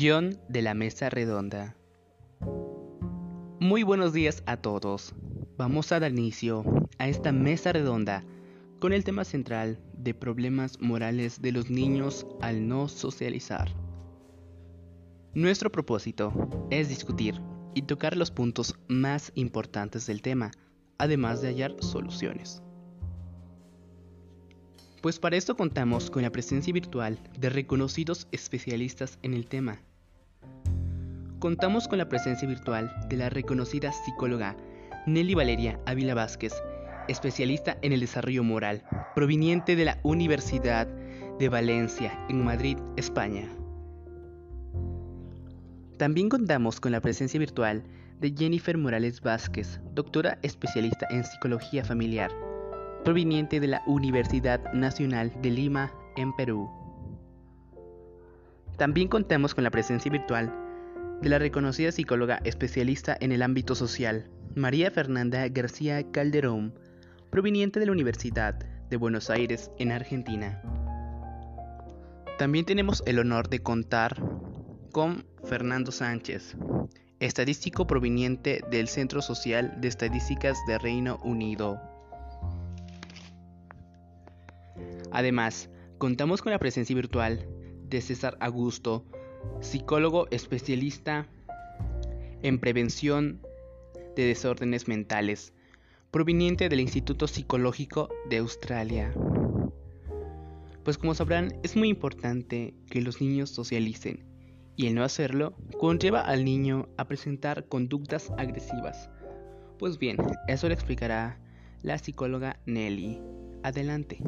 Guión de la mesa redonda. Muy buenos días a todos. Vamos a dar inicio a esta mesa redonda con el tema central de problemas morales de los niños al no socializar. Nuestro propósito es discutir y tocar los puntos más importantes del tema, además de hallar soluciones. Pues para esto contamos con la presencia virtual de reconocidos especialistas en el tema. Contamos con la presencia virtual de la reconocida psicóloga Nelly Valeria Ávila Vázquez, especialista en el desarrollo moral, proveniente de la Universidad de Valencia, en Madrid, España. También contamos con la presencia virtual de Jennifer Morales Vázquez, doctora especialista en psicología familiar, proveniente de la Universidad Nacional de Lima, en Perú. También contamos con la presencia virtual de la reconocida psicóloga especialista en el ámbito social, María Fernanda García Calderón, proveniente de la Universidad de Buenos Aires, en Argentina. También tenemos el honor de contar con Fernando Sánchez, estadístico proveniente del Centro Social de Estadísticas de Reino Unido, Además, contamos con la presencia virtual de César Augusto, psicólogo especialista en prevención de desórdenes mentales, proveniente del Instituto Psicológico de Australia. Pues como sabrán, es muy importante que los niños socialicen y el no hacerlo conlleva al niño a presentar conductas agresivas. Pues bien, eso lo explicará la psicóloga Nelly. Adelante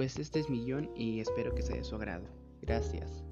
pues este es mi guion y espero que sea de su agrado. Gracias.